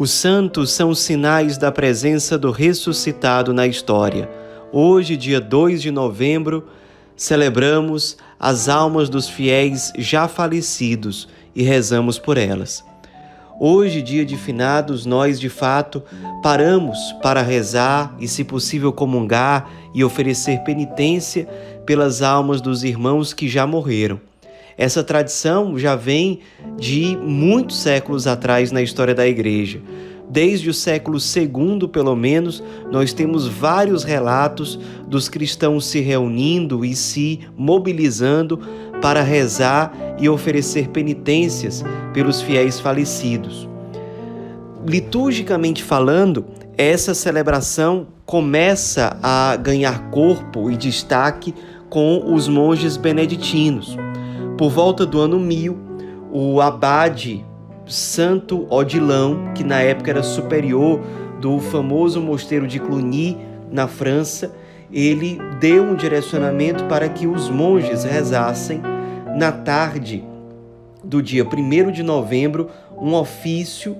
Os santos são sinais da presença do ressuscitado na história. Hoje, dia 2 de novembro, celebramos as almas dos fiéis já falecidos e rezamos por elas. Hoje, dia de finados, nós de fato paramos para rezar e, se possível, comungar e oferecer penitência pelas almas dos irmãos que já morreram. Essa tradição já vem de muitos séculos atrás na história da Igreja. Desde o século II, pelo menos, nós temos vários relatos dos cristãos se reunindo e se mobilizando para rezar e oferecer penitências pelos fiéis falecidos. Liturgicamente falando, essa celebração começa a ganhar corpo e destaque com os monges beneditinos. Por volta do ano 1000, o abade Santo Odilão, que na época era superior do famoso mosteiro de Cluny, na França, ele deu um direcionamento para que os monges rezassem na tarde do dia 1 de novembro um ofício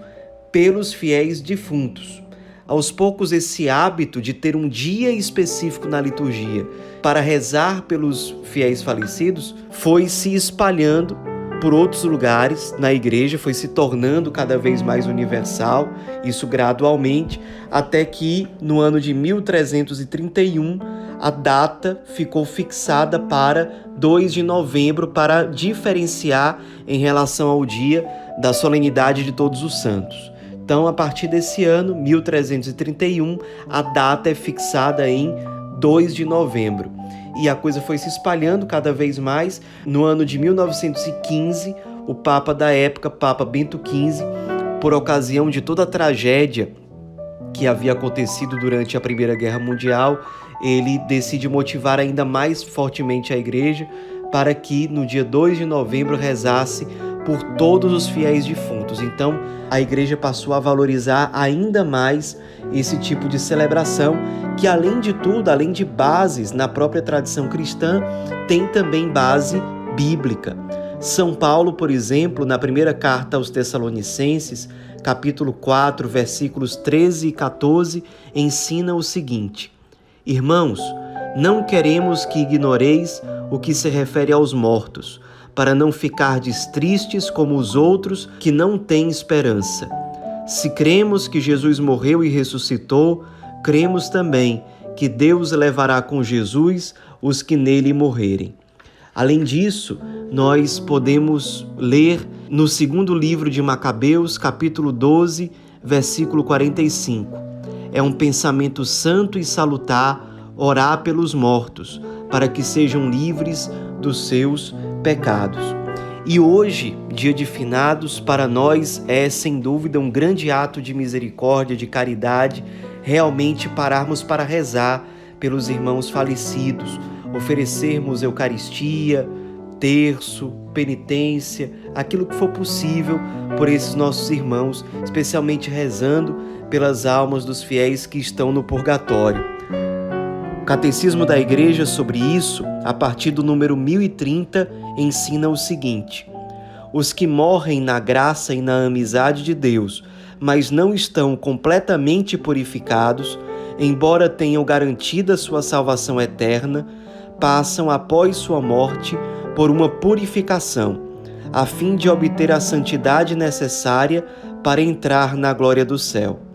pelos fiéis defuntos. Aos poucos, esse hábito de ter um dia específico na liturgia para rezar pelos fiéis falecidos foi se espalhando por outros lugares na igreja, foi se tornando cada vez mais universal, isso gradualmente, até que no ano de 1331 a data ficou fixada para 2 de novembro para diferenciar em relação ao dia da solenidade de Todos os Santos. Então, a partir desse ano, 1331, a data é fixada em 2 de novembro. E a coisa foi se espalhando cada vez mais. No ano de 1915, o Papa da época, Papa Bento XV, por ocasião de toda a tragédia que havia acontecido durante a Primeira Guerra Mundial, ele decide motivar ainda mais fortemente a igreja para que no dia 2 de novembro rezasse por todos os fiéis defuntos. Então, a igreja passou a valorizar ainda mais esse tipo de celebração, que além de tudo, além de bases na própria tradição cristã, tem também base bíblica. São Paulo, por exemplo, na primeira carta aos Tessalonicenses, capítulo 4, versículos 13 e 14, ensina o seguinte: Irmãos, não queremos que ignoreis o que se refere aos mortos para não ficardes tristes como os outros que não têm esperança. Se cremos que Jesus morreu e ressuscitou, cremos também que Deus levará com Jesus os que nele morrerem. Além disso, nós podemos ler no segundo livro de Macabeus, capítulo 12, versículo 45. É um pensamento santo e salutar orar pelos mortos, para que sejam livres dos seus pecados. E hoje, dia de finados, para nós é sem dúvida um grande ato de misericórdia, de caridade, realmente pararmos para rezar pelos irmãos falecidos, oferecermos Eucaristia, terço, penitência, aquilo que for possível por esses nossos irmãos, especialmente rezando pelas almas dos fiéis que estão no purgatório. Catecismo da Igreja sobre isso, a partir do número 1030, ensina o seguinte: Os que morrem na graça e na amizade de Deus, mas não estão completamente purificados, embora tenham garantida sua salvação eterna, passam após sua morte por uma purificação, a fim de obter a santidade necessária para entrar na glória do céu.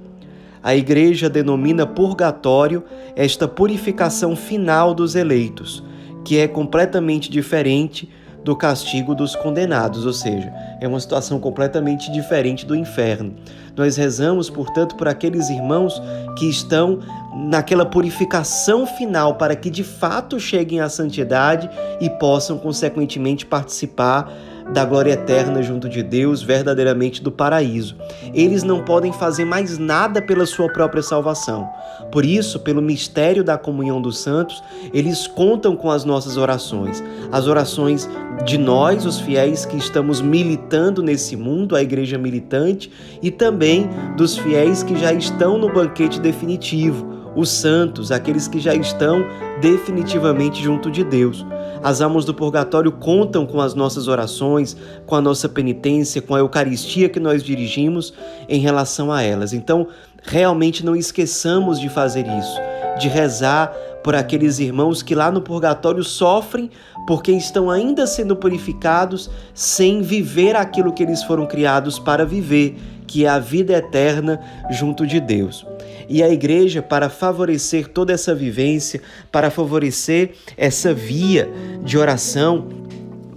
A Igreja denomina purgatório esta purificação final dos eleitos, que é completamente diferente do castigo dos condenados, ou seja, é uma situação completamente diferente do inferno. Nós rezamos, portanto, por aqueles irmãos que estão naquela purificação final para que de fato cheguem à santidade e possam, consequentemente, participar da glória eterna junto de Deus, verdadeiramente do paraíso. Eles não podem fazer mais nada pela sua própria salvação. Por isso, pelo mistério da comunhão dos santos, eles contam com as nossas orações, as orações de nós, os fiéis que estamos militando nesse mundo, a igreja militante, e também dos fiéis que já estão no banquete definitivo os santos, aqueles que já estão definitivamente junto de Deus. As almas do purgatório contam com as nossas orações, com a nossa penitência, com a Eucaristia que nós dirigimos em relação a elas. Então, realmente não esqueçamos de fazer isso, de rezar por aqueles irmãos que lá no purgatório sofrem porque estão ainda sendo purificados sem viver aquilo que eles foram criados para viver, que é a vida eterna junto de Deus. E a igreja, para favorecer toda essa vivência, para favorecer essa via de oração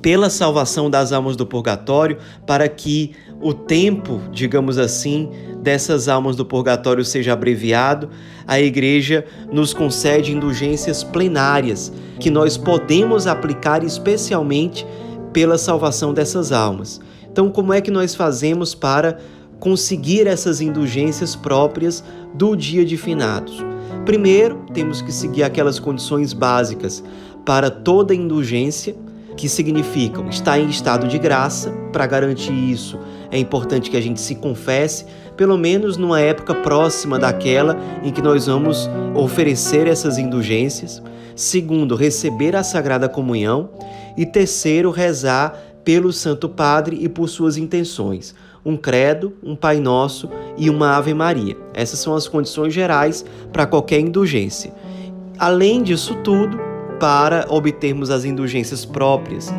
pela salvação das almas do purgatório, para que o tempo, digamos assim, dessas almas do purgatório seja abreviado, a igreja nos concede indulgências plenárias que nós podemos aplicar especialmente pela salvação dessas almas. Então, como é que nós fazemos para conseguir essas indulgências próprias do dia de finados. Primeiro, temos que seguir aquelas condições básicas para toda indulgência, que significam estar em estado de graça. Para garantir isso, é importante que a gente se confesse, pelo menos numa época próxima daquela em que nós vamos oferecer essas indulgências. Segundo, receber a Sagrada Comunhão. E terceiro, rezar pelo Santo Padre e por suas intenções um credo, um Pai Nosso e uma Ave Maria. Essas são as condições gerais para qualquer indulgência. Além disso tudo, para obtermos as indulgências próprias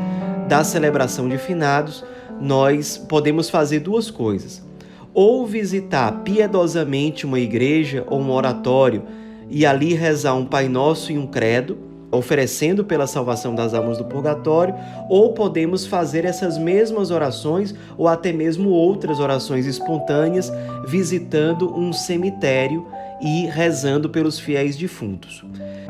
da celebração de finados, nós podemos fazer duas coisas. Ou visitar piedosamente uma igreja ou um oratório e ali rezar um Pai Nosso e um credo, oferecendo pela salvação das almas do purgatório, ou podemos fazer essas mesmas orações ou até mesmo outras orações espontâneas visitando um cemitério e rezando pelos fiéis defuntos.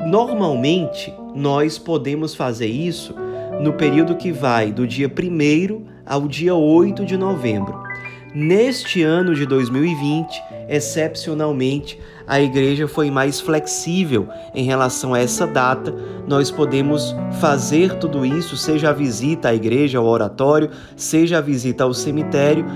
Normalmente, nós podemos fazer isso no período que vai do dia 1 ao dia 8 de novembro. Neste ano de 2020, excepcionalmente, a igreja foi mais flexível em relação a essa data. Nós podemos fazer tudo isso, seja a visita à igreja, ao oratório, seja a visita ao cemitério,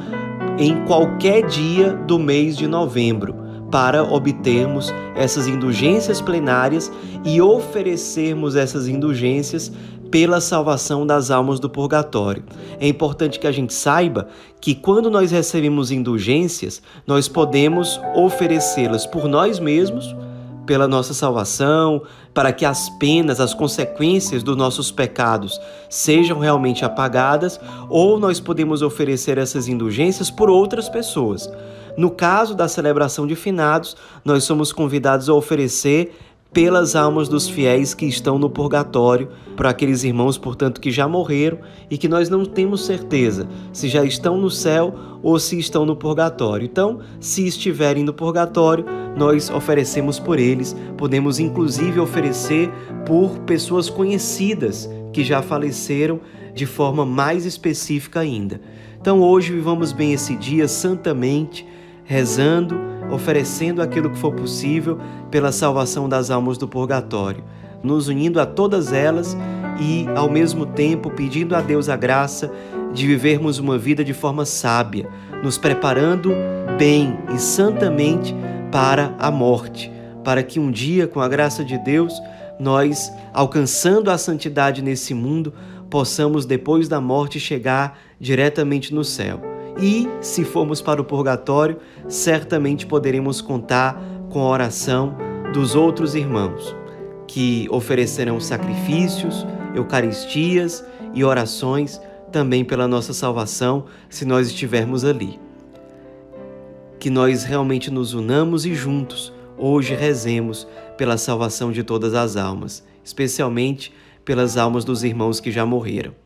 em qualquer dia do mês de novembro, para obtermos essas indulgências plenárias e oferecermos essas indulgências pela salvação das almas do purgatório. É importante que a gente saiba que quando nós recebemos indulgências, nós podemos oferecê-las por nós mesmos, pela nossa salvação, para que as penas, as consequências dos nossos pecados sejam realmente apagadas, ou nós podemos oferecer essas indulgências por outras pessoas. No caso da celebração de finados, nós somos convidados a oferecer pelas almas dos fiéis que estão no purgatório, para aqueles irmãos, portanto, que já morreram e que nós não temos certeza se já estão no céu ou se estão no purgatório. Então, se estiverem no purgatório, nós oferecemos por eles, podemos inclusive oferecer por pessoas conhecidas que já faleceram de forma mais específica ainda. Então, hoje vivamos bem esse dia santamente, rezando oferecendo aquilo que for possível pela salvação das almas do purgatório, nos unindo a todas elas e, ao mesmo tempo, pedindo a Deus a graça de vivermos uma vida de forma sábia, nos preparando bem e santamente para a morte, para que um dia, com a graça de Deus, nós, alcançando a santidade nesse mundo, possamos, depois da morte, chegar diretamente no céu. E, se formos para o purgatório, certamente poderemos contar com a oração dos outros irmãos, que oferecerão sacrifícios, eucaristias e orações também pela nossa salvação, se nós estivermos ali. Que nós realmente nos unamos e juntos hoje rezemos pela salvação de todas as almas, especialmente pelas almas dos irmãos que já morreram.